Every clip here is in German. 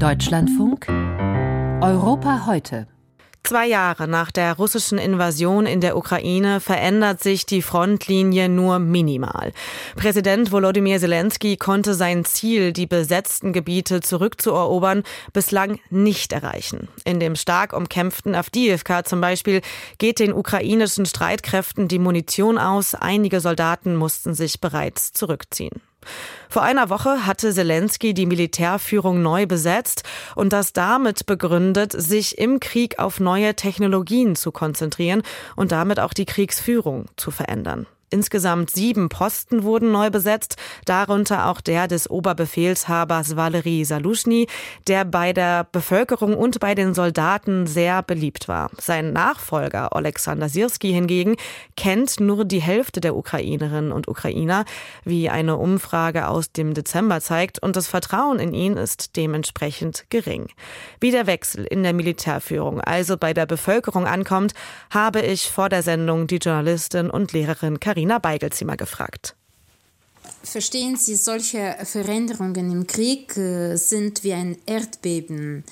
Deutschlandfunk Europa heute. Zwei Jahre nach der russischen Invasion in der Ukraine verändert sich die Frontlinie nur minimal. Präsident Volodymyr Zelensky konnte sein Ziel, die besetzten Gebiete zurückzuerobern, bislang nicht erreichen. In dem stark umkämpften Avdiivka zum Beispiel geht den ukrainischen Streitkräften die Munition aus. Einige Soldaten mussten sich bereits zurückziehen. Vor einer Woche hatte Zelensky die Militärführung neu besetzt und das damit begründet, sich im Krieg auf neue Technologien zu konzentrieren und damit auch die Kriegsführung zu verändern. Insgesamt sieben Posten wurden neu besetzt, darunter auch der des Oberbefehlshabers Valery Salushny, der bei der Bevölkerung und bei den Soldaten sehr beliebt war. Sein Nachfolger Alexander Sirski hingegen kennt nur die Hälfte der Ukrainerinnen und Ukrainer, wie eine Umfrage aus dem Dezember zeigt, und das Vertrauen in ihn ist dementsprechend gering. Wie der Wechsel in der Militärführung also bei der Bevölkerung ankommt, habe ich vor der Sendung die Journalistin und Lehrerin Karin Carina Beigelzimmer gefragt. Verstehen Sie, solche Veränderungen im Krieg äh, sind wie ein Erdbeben.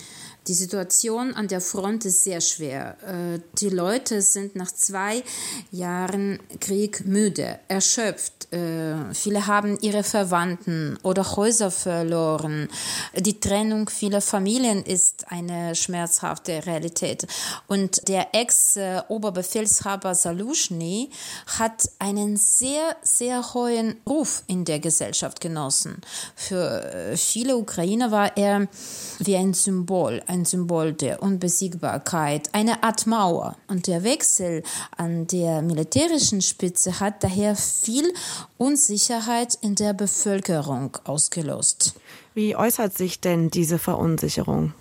Die Situation an der Front ist sehr schwer. Äh, die Leute sind nach zwei Jahren Krieg müde, erschöpft. Äh, viele haben ihre Verwandten oder Häuser verloren. Die Trennung vieler Familien ist eine schmerzhafte Realität. Und der Ex-Oberbefehlshaber Salushny hat einen sehr, sehr hohen Ruf in der Gesellschaft genossen. Für äh, viele Ukrainer war er wie ein Symbol, ein ein Symbol der Unbesiegbarkeit, eine Art Mauer. Und der Wechsel an der militärischen Spitze hat daher viel Unsicherheit in der Bevölkerung ausgelöst. Wie äußert sich denn diese Verunsicherung?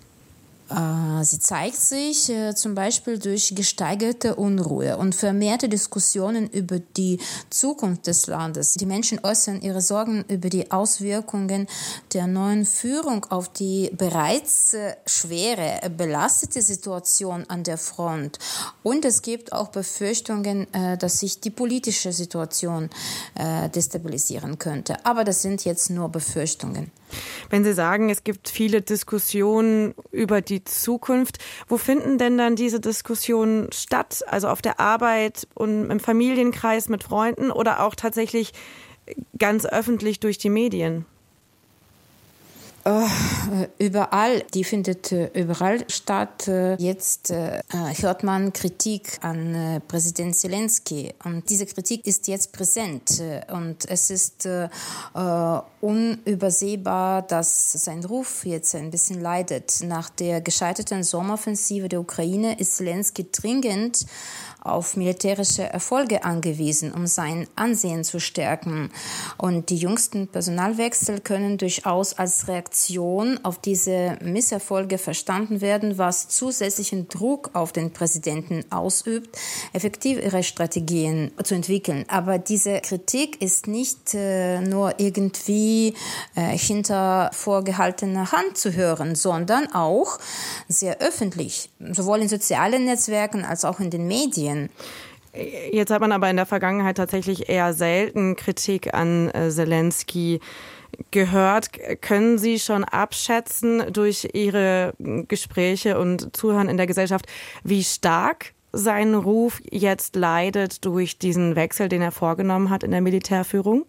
Äh, sie zeigt sich äh, zum Beispiel durch gesteigerte Unruhe und vermehrte Diskussionen über die Zukunft des Landes. Die Menschen äußern ihre Sorgen über die Auswirkungen der neuen Führung auf die bereits äh, schwere, belastete Situation an der Front. Und es gibt auch Befürchtungen, dass sich die politische Situation destabilisieren könnte. Aber das sind jetzt nur Befürchtungen. Wenn Sie sagen, es gibt viele Diskussionen über die Zukunft, wo finden denn dann diese Diskussionen statt? Also auf der Arbeit und im Familienkreis mit Freunden oder auch tatsächlich ganz öffentlich durch die Medien? Äh, überall, die findet äh, überall statt. Äh, jetzt hört man Kritik an Präsident Zelensky und diese Kritik ist jetzt präsent und es ist unübersehbar, dass sein Ruf jetzt ein bisschen leidet. Nach der gescheiterten Sommeroffensive der Ukraine ist Zelensky dringend auf militärische Erfolge angewiesen, um sein Ansehen zu stärken. Und die jüngsten Personalwechsel können durchaus als Reaktion auf diese Misserfolge verstanden werden, was zusätzlichen Druck auf den Präsidenten ausübt, effektiv ihre Strategien zu entwickeln. Aber diese Kritik ist nicht äh, nur irgendwie äh, hinter vorgehaltener Hand zu hören, sondern auch sehr öffentlich, sowohl in sozialen Netzwerken als auch in den Medien. Jetzt hat man aber in der Vergangenheit tatsächlich eher selten Kritik an äh, Zelensky gehört. Können Sie schon abschätzen durch Ihre Gespräche und Zuhören in der Gesellschaft, wie stark sein Ruf jetzt leidet durch diesen Wechsel, den er vorgenommen hat in der Militärführung?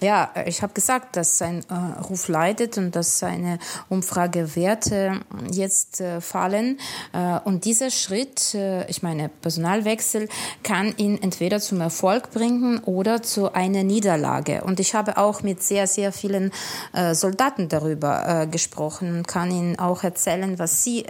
Ja, ich habe gesagt, dass sein äh, Ruf leidet und dass seine Umfragewerte jetzt äh, fallen. Äh, und dieser Schritt, äh, ich meine, Personalwechsel, kann ihn entweder zum Erfolg bringen oder zu einer Niederlage. Und ich habe auch mit sehr, sehr vielen äh, Soldaten darüber äh, gesprochen und kann Ihnen auch erzählen, was Sie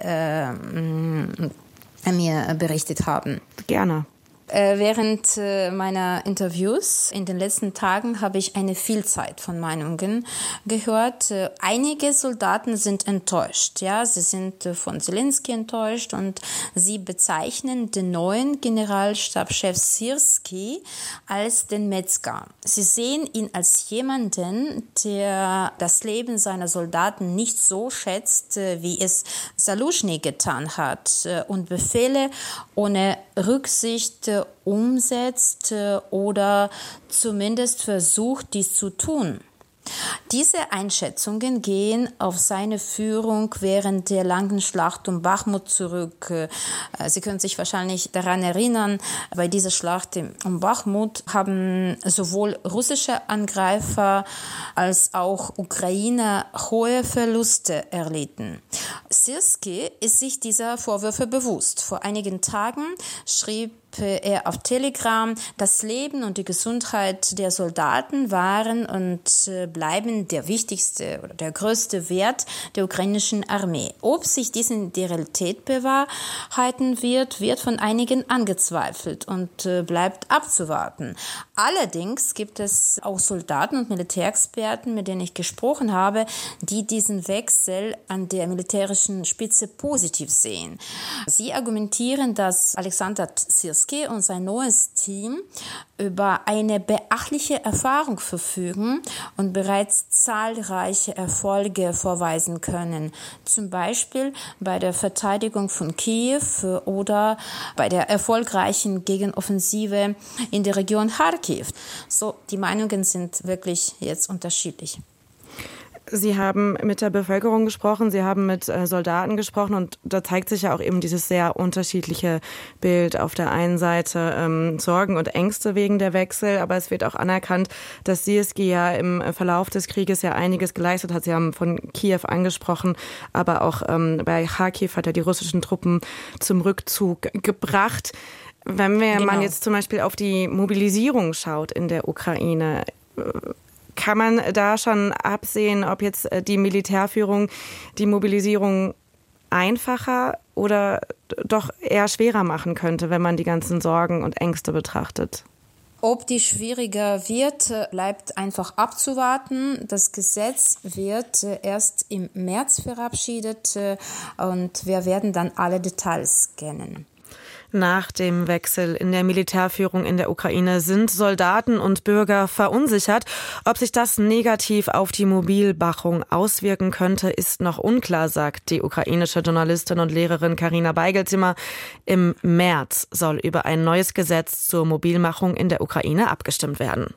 mir berichtet haben. Gerne. Äh, während äh, meiner Interviews in den letzten Tagen habe ich eine Vielzahl von Meinungen gehört. Äh, einige Soldaten sind enttäuscht. Ja, sie sind von Zelensky enttäuscht und sie bezeichnen den neuen Generalstabschef Sirski als den Metzger. Sie sehen ihn als jemanden, der das Leben seiner Soldaten nicht so schätzt, wie es Salushny getan hat und Befehle ohne Rücksicht umsetzt äh, oder zumindest versucht, dies zu tun. Diese Einschätzungen gehen auf seine Führung während der langen Schlacht um Bachmut zurück. Äh, Sie können sich wahrscheinlich daran erinnern, bei dieser Schlacht um Bachmut haben sowohl russische Angreifer als auch Ukrainer hohe Verluste erlitten. Sirski ist sich dieser Vorwürfe bewusst. Vor einigen Tagen schrieb er auf Telegram, das Leben und die Gesundheit der Soldaten waren und äh, bleiben der wichtigste oder der größte Wert der ukrainischen Armee. Ob sich dies in der Realität bewahrheiten wird, wird von einigen angezweifelt und äh, bleibt abzuwarten. Allerdings gibt es auch Soldaten und Militärexperten, mit denen ich gesprochen habe, die diesen Wechsel an der militärischen Spitze positiv sehen. Sie argumentieren, dass Alexander Sirski Kaspersky und sein neues Team über eine beachtliche Erfahrung verfügen und bereits zahlreiche Erfolge vorweisen können. Zum Beispiel bei der Verteidigung von Kiew oder bei der erfolgreichen Gegenoffensive in der Region Kharkiv. So, die Meinungen sind wirklich jetzt unterschiedlich. Sie haben mit der Bevölkerung gesprochen, Sie haben mit äh, Soldaten gesprochen und da zeigt sich ja auch eben dieses sehr unterschiedliche Bild. Auf der einen Seite ähm, Sorgen und Ängste wegen der Wechsel, aber es wird auch anerkannt, dass CSG ja im Verlauf des Krieges ja einiges geleistet hat. Sie haben von Kiew angesprochen, aber auch ähm, bei Kharkiv hat er die russischen Truppen zum Rückzug gebracht. Wenn wir, genau. man jetzt zum Beispiel auf die Mobilisierung schaut in der Ukraine, kann man da schon absehen, ob jetzt äh, die Militärführung die Mobilisierung einfacher oder doch eher schwerer machen könnte, wenn man die ganzen Sorgen und Ängste betrachtet? Ob die schwieriger wird, äh, bleibt einfach abzuwarten. Das Gesetz wird äh, erst im März verabschiedet und wir werden dann alle Details kennen. Nach dem Wechsel in der Militärführung in der Ukraine sind Soldaten und Bürger verunsichert. Ob sich das negativ auf die Mobilmachung auswirken könnte, ist noch unklar, sagt die ukrainische Journalistin und Lehrerin Karina Beigelzimmer. Im März soll über ein neues Gesetz zur Mobilmachung in der Ukraine abgestimmt werden.